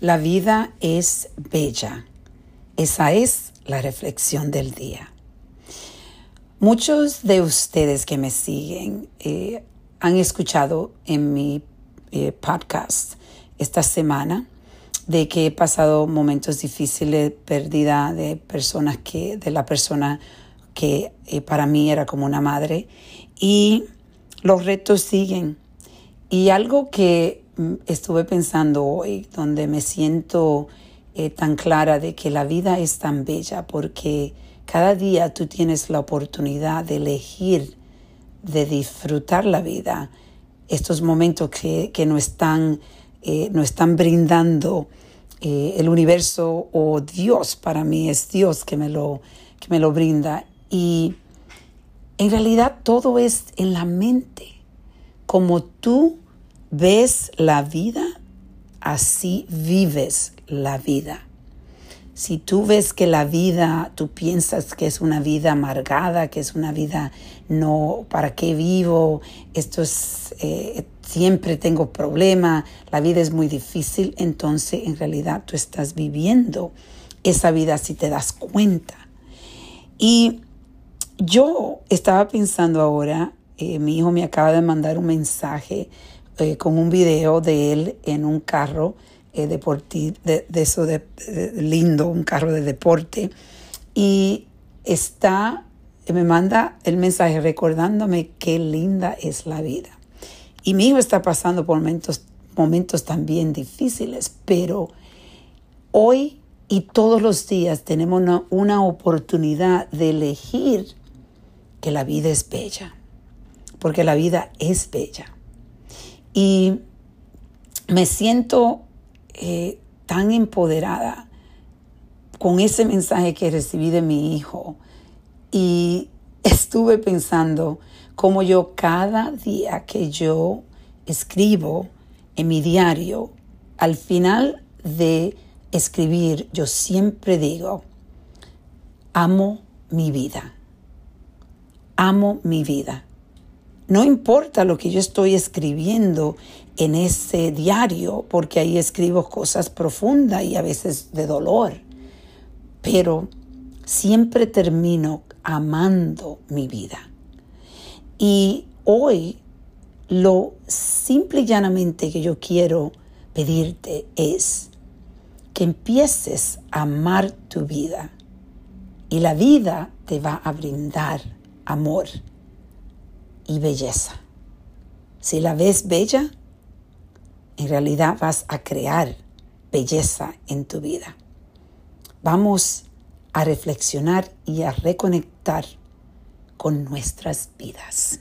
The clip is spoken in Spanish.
La vida es bella. Esa es la reflexión del día. Muchos de ustedes que me siguen eh, han escuchado en mi eh, podcast esta semana de que he pasado momentos difíciles, pérdida de personas que, de la persona que eh, para mí era como una madre y los retos siguen. Y algo que estuve pensando hoy, donde me siento eh, tan clara de que la vida es tan bella, porque cada día tú tienes la oportunidad de elegir, de disfrutar la vida, estos momentos que, que nos, están, eh, están brindando eh, el universo o Dios, para mí es Dios que me lo, que me lo brinda. Y en realidad todo es en la mente. Como tú ves la vida, así vives la vida. Si tú ves que la vida, tú piensas que es una vida amargada, que es una vida no, ¿para qué vivo? Esto es, eh, siempre tengo problema, la vida es muy difícil, entonces en realidad tú estás viviendo esa vida si te das cuenta. Y yo estaba pensando ahora, eh, mi hijo me acaba de mandar un mensaje eh, con un video de él en un carro eh, de, eso de, lindo, un carro de deporte. Y está, me manda el mensaje recordándome qué linda es la vida. Y mi hijo está pasando por momentos, momentos también difíciles, pero hoy y todos los días tenemos una oportunidad de elegir que la vida es bella, porque la vida es bella. Y me siento eh, tan empoderada con ese mensaje que recibí de mi hijo y estuve pensando cómo yo cada día que yo escribo en mi diario, al final de escribir, yo siempre digo, amo mi vida, amo mi vida. No importa lo que yo estoy escribiendo en ese diario, porque ahí escribo cosas profundas y a veces de dolor, pero siempre termino amando mi vida. Y hoy lo simple y llanamente que yo quiero pedirte es que empieces a amar tu vida y la vida te va a brindar amor y belleza. Si la ves bella, en realidad vas a crear belleza en tu vida. Vamos a reflexionar y a reconectar con nuestras vidas.